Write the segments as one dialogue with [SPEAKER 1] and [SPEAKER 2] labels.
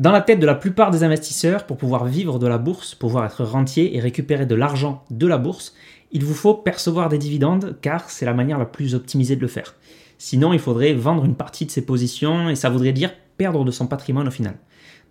[SPEAKER 1] Dans la tête de la plupart des investisseurs, pour pouvoir vivre de la bourse, pouvoir être rentier et récupérer de l'argent de la bourse, il vous faut percevoir des dividendes car c'est la manière la plus optimisée de le faire. Sinon, il faudrait vendre une partie de ses positions et ça voudrait dire perdre de son patrimoine au final.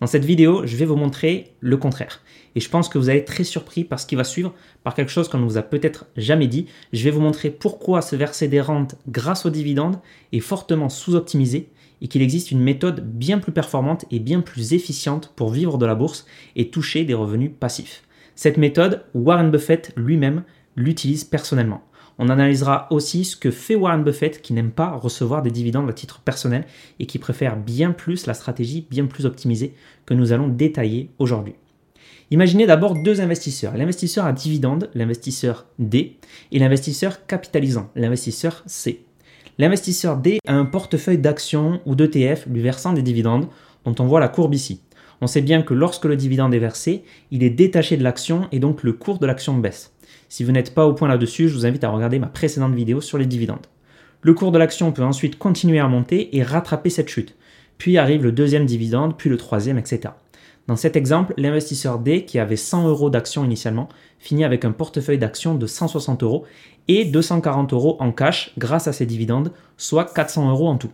[SPEAKER 1] Dans cette vidéo, je vais vous montrer le contraire. Et je pense que vous allez être très surpris par ce qui va suivre, par quelque chose qu'on ne vous a peut-être jamais dit. Je vais vous montrer pourquoi se verser des rentes grâce aux dividendes est fortement sous-optimisé et qu'il existe une méthode bien plus performante et bien plus efficiente pour vivre de la bourse et toucher des revenus passifs. Cette méthode, Warren Buffett lui-même l'utilise personnellement. On analysera aussi ce que fait Warren Buffett qui n'aime pas recevoir des dividendes à titre personnel et qui préfère bien plus la stratégie bien plus optimisée que nous allons détailler aujourd'hui. Imaginez d'abord deux investisseurs, l'investisseur à dividende, l'investisseur D, et l'investisseur capitalisant, l'investisseur C. L'investisseur D a un portefeuille d'actions ou d'ETF lui versant des dividendes dont on voit la courbe ici. On sait bien que lorsque le dividende est versé, il est détaché de l'action et donc le cours de l'action baisse. Si vous n'êtes pas au point là-dessus, je vous invite à regarder ma précédente vidéo sur les dividendes. Le cours de l'action peut ensuite continuer à monter et rattraper cette chute. Puis arrive le deuxième dividende, puis le troisième, etc. Dans cet exemple, l'investisseur D, qui avait 100 euros d'actions initialement, finit avec un portefeuille d'actions de 160 euros et 240 euros en cash grâce à ses dividendes, soit 400 euros en tout.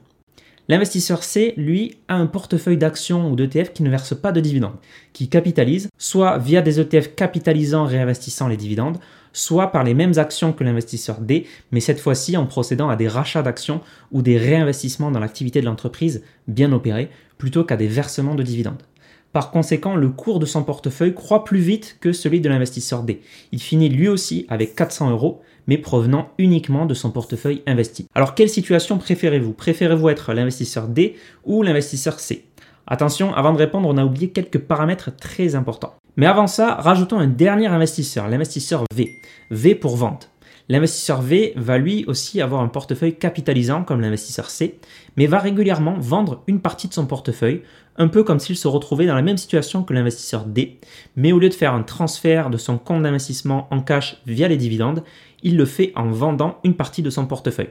[SPEAKER 1] L'investisseur C, lui, a un portefeuille d'actions ou d'ETF qui ne verse pas de dividendes, qui capitalise soit via des ETF capitalisant réinvestissant les dividendes, soit par les mêmes actions que l'investisseur D, mais cette fois-ci en procédant à des rachats d'actions ou des réinvestissements dans l'activité de l'entreprise bien opérés, plutôt qu'à des versements de dividendes. Par conséquent, le cours de son portefeuille croît plus vite que celui de l'investisseur D. Il finit lui aussi avec 400 euros, mais provenant uniquement de son portefeuille investi. Alors, quelle situation préférez-vous? Préférez-vous être l'investisseur D ou l'investisseur C? Attention, avant de répondre, on a oublié quelques paramètres très importants. Mais avant ça, rajoutons un dernier investisseur, l'investisseur V. V pour vente. L'investisseur V va lui aussi avoir un portefeuille capitalisant comme l'investisseur C, mais va régulièrement vendre une partie de son portefeuille, un peu comme s'il se retrouvait dans la même situation que l'investisseur D, mais au lieu de faire un transfert de son compte d'investissement en cash via les dividendes, il le fait en vendant une partie de son portefeuille.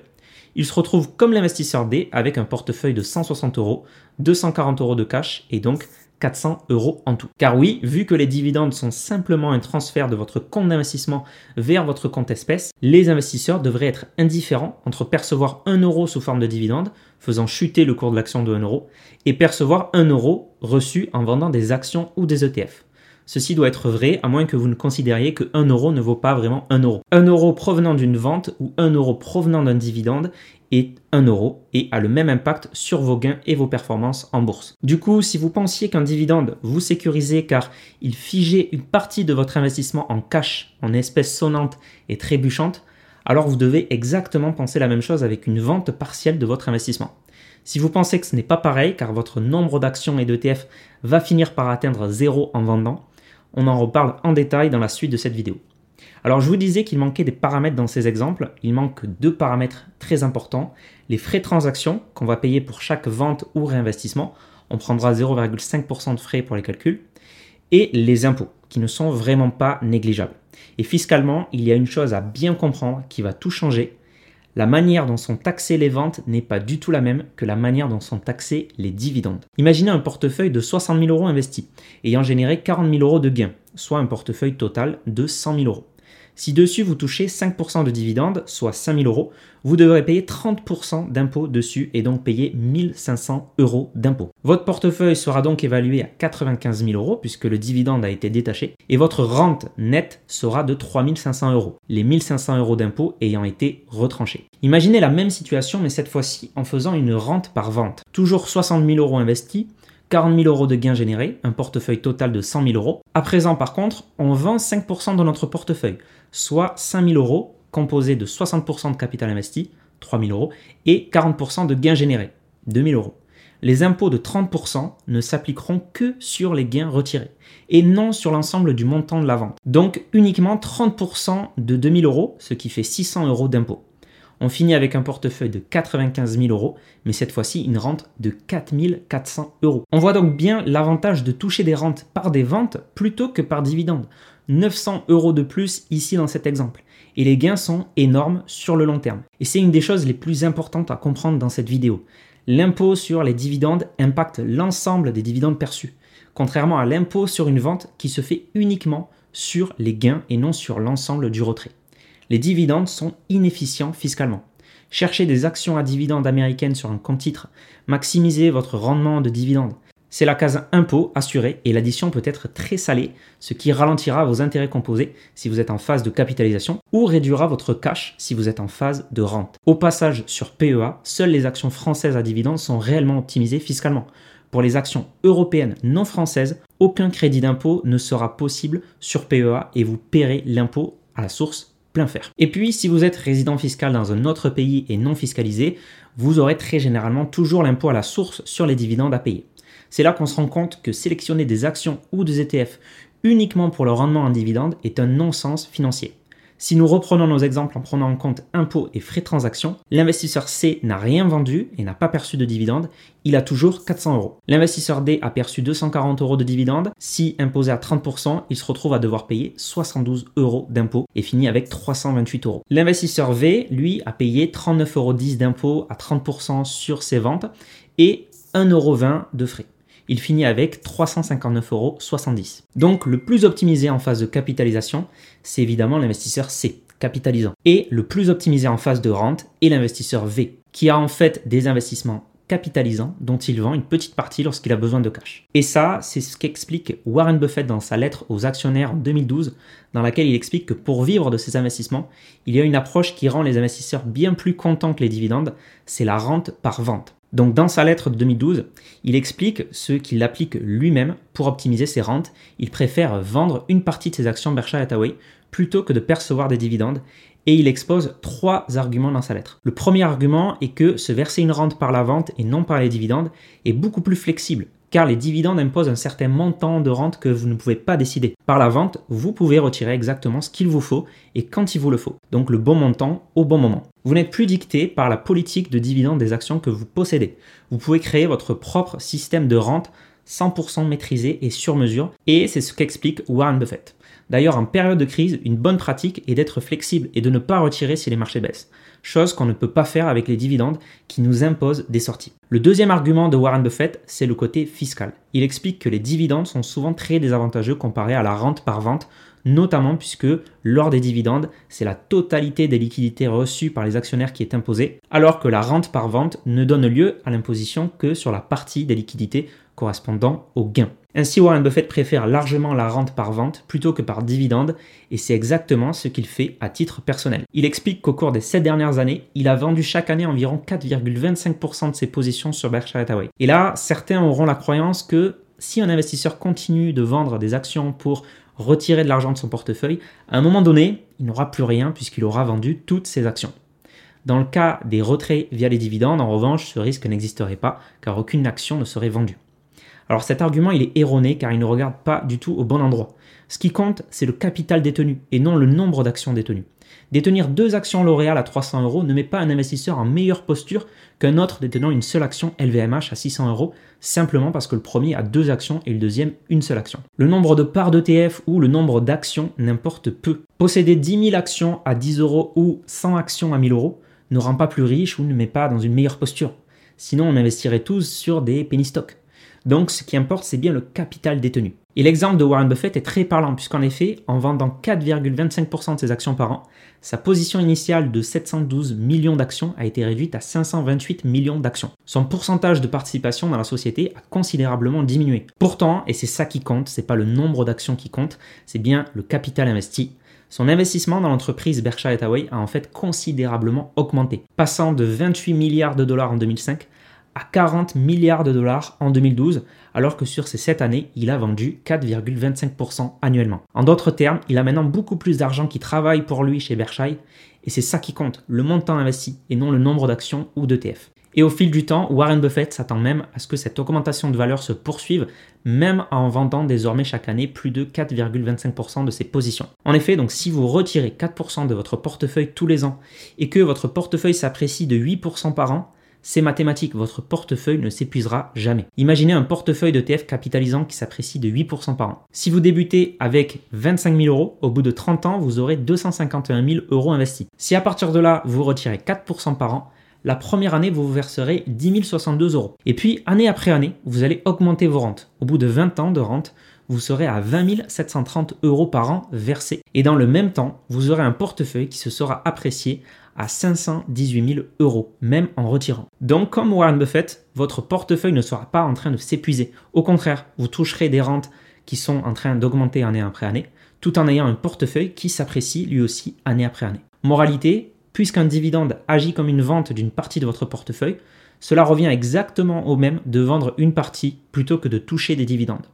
[SPEAKER 1] Il se retrouve comme l'investisseur D avec un portefeuille de 160 euros, 240 euros de cash et donc 400 euros en tout. Car oui, vu que les dividendes sont simplement un transfert de votre compte d'investissement vers votre compte espèce, les investisseurs devraient être indifférents entre percevoir 1 euro sous forme de dividende, faisant chuter le cours de l'action de 1 euro, et percevoir 1 euro reçu en vendant des actions ou des ETF. Ceci doit être vrai à moins que vous ne considériez que 1 euro ne vaut pas vraiment 1 euro. 1 euro provenant d'une vente ou 1 euro provenant d'un dividende est 1 euro et a le même impact sur vos gains et vos performances en bourse. Du coup, si vous pensiez qu'un dividende vous sécurisait car il figeait une partie de votre investissement en cash, en espèces sonnantes et trébuchantes, alors vous devez exactement penser la même chose avec une vente partielle de votre investissement. Si vous pensez que ce n'est pas pareil car votre nombre d'actions et d'ETF va finir par atteindre zéro en vendant, on en reparle en détail dans la suite de cette vidéo. Alors je vous disais qu'il manquait des paramètres dans ces exemples. Il manque deux paramètres très importants. Les frais de transaction qu'on va payer pour chaque vente ou réinvestissement. On prendra 0,5% de frais pour les calculs. Et les impôts, qui ne sont vraiment pas négligeables. Et fiscalement, il y a une chose à bien comprendre qui va tout changer. La manière dont sont taxées les ventes n'est pas du tout la même que la manière dont sont taxés les dividendes. Imaginez un portefeuille de 60 000 euros investis, ayant généré 40 000 euros de gains, soit un portefeuille total de 100 000 euros. Si dessus vous touchez 5% de dividendes, soit 5000 euros, vous devrez payer 30% d'impôts dessus et donc payer 1500 euros d'impôts. Votre portefeuille sera donc évalué à 95 000 euros puisque le dividende a été détaché et votre rente nette sera de 3500 euros, les 1500 euros d'impôts ayant été retranchés. Imaginez la même situation mais cette fois-ci en faisant une rente par vente. Toujours 60 000 euros investis, 40 000 euros de gains générés, un portefeuille total de 100 000 euros. À présent, par contre, on vend 5% de notre portefeuille, soit 5 000 euros, composé de 60% de capital investi, 3 000 euros, et 40% de gains générés, 2 000 euros. Les impôts de 30% ne s'appliqueront que sur les gains retirés et non sur l'ensemble du montant de la vente. Donc uniquement 30% de 2 000 euros, ce qui fait 600 euros d'impôts. On finit avec un portefeuille de 95 000 euros, mais cette fois-ci une rente de 4 400 euros. On voit donc bien l'avantage de toucher des rentes par des ventes plutôt que par dividendes. 900 euros de plus ici dans cet exemple. Et les gains sont énormes sur le long terme. Et c'est une des choses les plus importantes à comprendre dans cette vidéo. L'impôt sur les dividendes impacte l'ensemble des dividendes perçus, contrairement à l'impôt sur une vente qui se fait uniquement sur les gains et non sur l'ensemble du retrait. Les dividendes sont inefficients fiscalement. Cherchez des actions à dividendes américaines sur un compte titre, maximisez votre rendement de dividendes, c'est la case impôt assurée et l'addition peut être très salée, ce qui ralentira vos intérêts composés si vous êtes en phase de capitalisation ou réduira votre cash si vous êtes en phase de rente. Au passage sur PEA, seules les actions françaises à dividendes sont réellement optimisées fiscalement. Pour les actions européennes non françaises, aucun crédit d'impôt ne sera possible sur PEA et vous paierez l'impôt à la source Et puis, si vous êtes résident fiscal dans un autre pays et non fiscalisé, vous aurez très généralement toujours l'impôt à la source sur les dividendes à payer. C'est là qu'on se rend compte que sélectionner des actions ou des ETF uniquement pour le rendement en dividende est un non-sens financier. Si nous reprenons nos exemples en prenant en compte impôts et frais de transaction, l'investisseur C n'a rien vendu et n'a pas perçu de dividende, il a toujours 400 euros. L'investisseur D a perçu 240 euros de dividende, si imposé à 30%, il se retrouve à devoir payer 72 euros d'impôts et finit avec 328 euros. L'investisseur V, lui, a payé 39,10 euros d'impôts à 30% sur ses ventes et 1,20 euros de frais il finit avec 359,70 euros. Donc le plus optimisé en phase de capitalisation, c'est évidemment l'investisseur C, capitalisant. Et le plus optimisé en phase de rente est l'investisseur V, qui a en fait des investissements capitalisants dont il vend une petite partie lorsqu'il a besoin de cash. Et ça, c'est ce qu'explique Warren Buffett dans sa lettre aux actionnaires en 2012, dans laquelle il explique que pour vivre de ses investissements, il y a une approche qui rend les investisseurs bien plus contents que les dividendes, c'est la rente par vente. Donc dans sa lettre de 2012, il explique ce qu'il applique lui-même pour optimiser ses rentes. Il préfère vendre une partie de ses actions Berkshire Hathaway plutôt que de percevoir des dividendes et il expose trois arguments dans sa lettre. Le premier argument est que se verser une rente par la vente et non par les dividendes est beaucoup plus flexible car les dividendes imposent un certain montant de rente que vous ne pouvez pas décider. Par la vente, vous pouvez retirer exactement ce qu'il vous faut et quand il vous le faut. Donc le bon montant au bon moment. Vous n'êtes plus dicté par la politique de dividendes des actions que vous possédez. Vous pouvez créer votre propre système de rente 100% maîtrisé et sur mesure et c'est ce qu'explique Warren Buffett. D'ailleurs, en période de crise, une bonne pratique est d'être flexible et de ne pas retirer si les marchés baissent, chose qu'on ne peut pas faire avec les dividendes qui nous imposent des sorties. Le deuxième argument de Warren Buffett, c'est le côté fiscal. Il explique que les dividendes sont souvent très désavantageux comparés à la rente par vente, notamment puisque lors des dividendes, c'est la totalité des liquidités reçues par les actionnaires qui est imposée, alors que la rente par vente ne donne lieu à l'imposition que sur la partie des liquidités correspondant au gain. Ainsi, Warren Buffett préfère largement la rente par vente plutôt que par dividende, et c'est exactement ce qu'il fait à titre personnel. Il explique qu'au cours des 7 dernières années, il a vendu chaque année environ 4,25% de ses positions sur Berkshire Hathaway. Et là, certains auront la croyance que si un investisseur continue de vendre des actions pour retirer de l'argent de son portefeuille, à un moment donné, il n'aura plus rien puisqu'il aura vendu toutes ses actions. Dans le cas des retraits via les dividendes, en revanche, ce risque n'existerait pas car aucune action ne serait vendue. Alors cet argument, il est erroné car il ne regarde pas du tout au bon endroit. Ce qui compte, c'est le capital détenu et non le nombre d'actions détenues. Détenir deux actions L'Oréal à 300 euros ne met pas un investisseur en meilleure posture qu'un autre détenant une seule action LVMH à 600 euros, simplement parce que le premier a deux actions et le deuxième une seule action. Le nombre de parts d'ETF ou le nombre d'actions n'importe peu. Posséder 10 000 actions à 10 euros ou 100 actions à 1000 euros ne rend pas plus riche ou ne met pas dans une meilleure posture. Sinon, on investirait tous sur des penny stocks. Donc ce qui importe, c'est bien le capital détenu. Et l'exemple de Warren Buffett est très parlant, puisqu'en effet, en vendant 4,25% de ses actions par an, sa position initiale de 712 millions d'actions a été réduite à 528 millions d'actions. Son pourcentage de participation dans la société a considérablement diminué. Pourtant, et c'est ça qui compte, c'est pas le nombre d'actions qui compte, c'est bien le capital investi. Son investissement dans l'entreprise Berkshire Hathaway a en fait considérablement augmenté, passant de 28 milliards de dollars en 2005 à 40 milliards de dollars en 2012, alors que sur ces 7 années, il a vendu 4,25% annuellement. En d'autres termes, il a maintenant beaucoup plus d'argent qui travaille pour lui chez Berkshire, et c'est ça qui compte, le montant investi, et non le nombre d'actions ou d'ETF. Et au fil du temps, Warren Buffett s'attend même à ce que cette augmentation de valeur se poursuive, même en vendant désormais chaque année plus de 4,25% de ses positions. En effet, donc si vous retirez 4% de votre portefeuille tous les ans et que votre portefeuille s'apprécie de 8% par an, c'est mathématique, votre portefeuille ne s'épuisera jamais. Imaginez un portefeuille d'ETF capitalisant qui s'apprécie de 8% par an. Si vous débutez avec 25 000 euros, au bout de 30 ans, vous aurez 251 000 euros investis. Si à partir de là, vous retirez 4% par an, la première année, vous vous verserez 10 062 euros. Et puis, année après année, vous allez augmenter vos rentes. Au bout de 20 ans de rente, vous serez à 20 730 euros par an versés. Et dans le même temps, vous aurez un portefeuille qui se sera apprécié à 518 000 euros, même en retirant. Donc, comme Warren Buffett, votre portefeuille ne sera pas en train de s'épuiser. Au contraire, vous toucherez des rentes qui sont en train d'augmenter année après année, tout en ayant un portefeuille qui s'apprécie lui aussi année après année. Moralité, puisqu'un dividende agit comme une vente d'une partie de votre portefeuille, cela revient exactement au même de vendre une partie plutôt que de toucher des dividendes.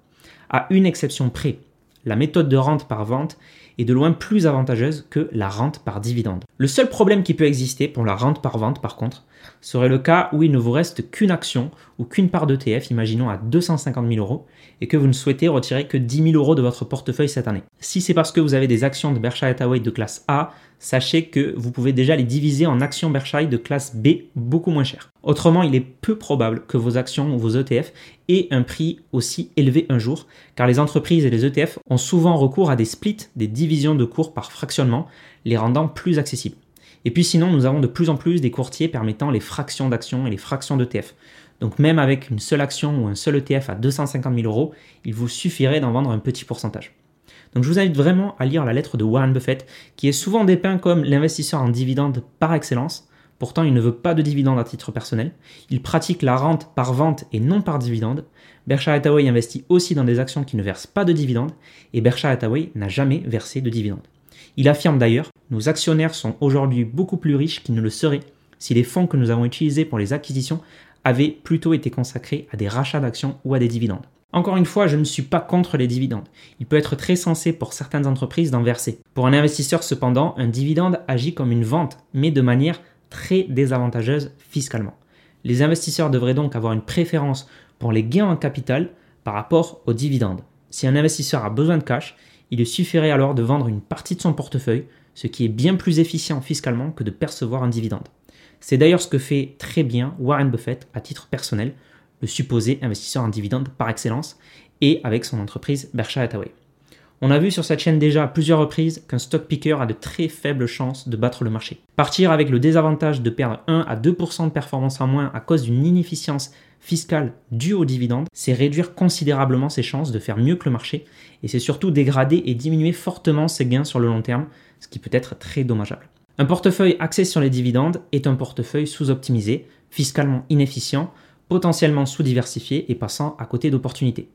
[SPEAKER 1] À une exception près, la méthode de rente par vente de loin plus avantageuse que la rente par dividende. Le seul problème qui peut exister pour la rente par vente, par contre, serait le cas où il ne vous reste qu'une action ou qu'une part d'ETF, imaginons à 250 000 euros, et que vous ne souhaitez retirer que 10 000 euros de votre portefeuille cette année. Si c'est parce que vous avez des actions de Berkshire Hathaway de classe A, sachez que vous pouvez déjà les diviser en actions Berkshire de classe B beaucoup moins chères. Autrement, il est peu probable que vos actions ou vos ETF aient un prix aussi élevé un jour, car les entreprises et les ETF ont souvent recours à des splits, des divisions de cours par fractionnement, les rendant plus accessibles. Et puis sinon, nous avons de plus en plus des courtiers permettant les fractions d'actions et les fractions d'ETF. Donc même avec une seule action ou un seul ETF à 250 000 euros, il vous suffirait d'en vendre un petit pourcentage. Donc je vous invite vraiment à lire la lettre de Warren Buffett, qui est souvent dépeint comme l'investisseur en dividendes par excellence. Pourtant, il ne veut pas de dividendes à titre personnel. Il pratique la rente par vente et non par dividende. Berkshire Hathaway investit aussi dans des actions qui ne versent pas de dividendes et Berkshire Hathaway n'a jamais versé de dividendes. Il affirme d'ailleurs Nos actionnaires sont aujourd'hui beaucoup plus riches qu'ils ne le seraient si les fonds que nous avons utilisés pour les acquisitions avaient plutôt été consacrés à des rachats d'actions ou à des dividendes. Encore une fois, je ne suis pas contre les dividendes. Il peut être très sensé pour certaines entreprises d'en verser. Pour un investisseur cependant, un dividende agit comme une vente, mais de manière très désavantageuse fiscalement. Les investisseurs devraient donc avoir une préférence pour les gains en capital par rapport aux dividendes. Si un investisseur a besoin de cash, il lui suffirait alors de vendre une partie de son portefeuille, ce qui est bien plus efficient fiscalement que de percevoir un dividende. C'est d'ailleurs ce que fait très bien Warren Buffett à titre personnel, le supposé investisseur en dividende par excellence, et avec son entreprise Berkshire Hathaway. On a vu sur cette chaîne déjà à plusieurs reprises qu'un stock picker a de très faibles chances de battre le marché. Partir avec le désavantage de perdre 1 à 2% de performance en moins à cause d'une inefficience fiscale due aux dividendes, c'est réduire considérablement ses chances de faire mieux que le marché et c'est surtout dégrader et diminuer fortement ses gains sur le long terme, ce qui peut être très dommageable. Un portefeuille axé sur les dividendes est un portefeuille sous-optimisé, fiscalement inefficient, potentiellement sous-diversifié et passant à côté d'opportunités.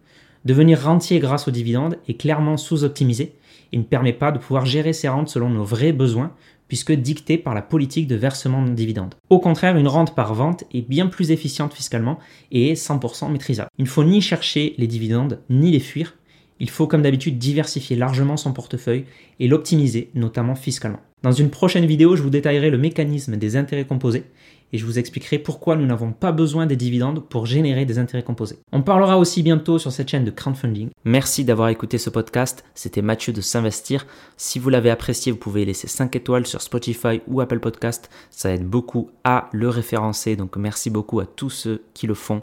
[SPEAKER 1] Devenir rentier grâce aux dividendes est clairement sous-optimisé et ne permet pas de pouvoir gérer ses rentes selon nos vrais besoins puisque dicté par la politique de versement de dividendes. Au contraire, une rente par vente est bien plus efficiente fiscalement et est 100% maîtrisable. Il ne faut ni chercher les dividendes ni les fuir, il faut comme d'habitude diversifier largement son portefeuille et l'optimiser, notamment fiscalement. Dans une prochaine vidéo, je vous détaillerai le mécanisme des intérêts composés et je vous expliquerai pourquoi nous n'avons pas besoin des dividendes pour générer des intérêts composés. On parlera aussi bientôt sur cette chaîne de crowdfunding. Merci d'avoir écouté ce podcast, c'était Mathieu de S'investir. Si vous l'avez apprécié, vous pouvez laisser 5 étoiles sur Spotify ou Apple Podcast, ça aide beaucoup à le référencer, donc merci beaucoup à tous ceux qui le font.